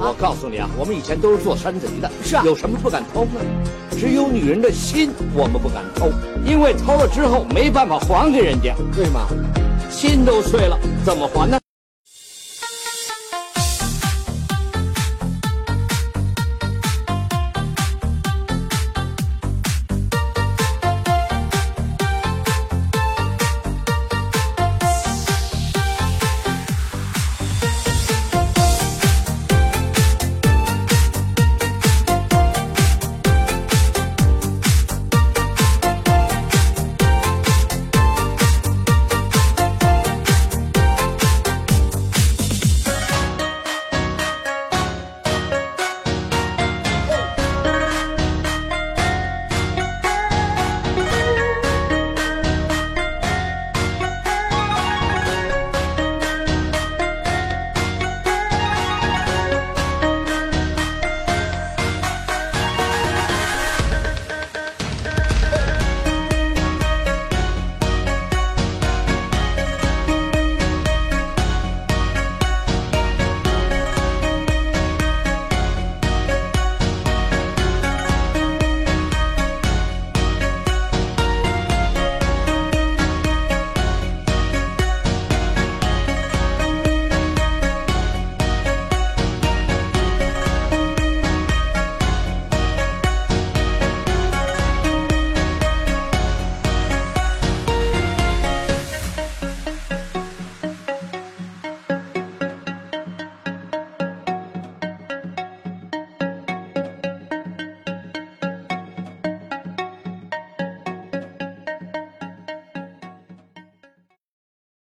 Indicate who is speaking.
Speaker 1: 我告诉你啊，我们以前都是做山贼的，
Speaker 2: 是啊
Speaker 1: 有什么不敢偷呢？只有女人的心，我们不敢偷，因为偷了之后没办法还给人家，对吗？心都碎了，怎么还呢？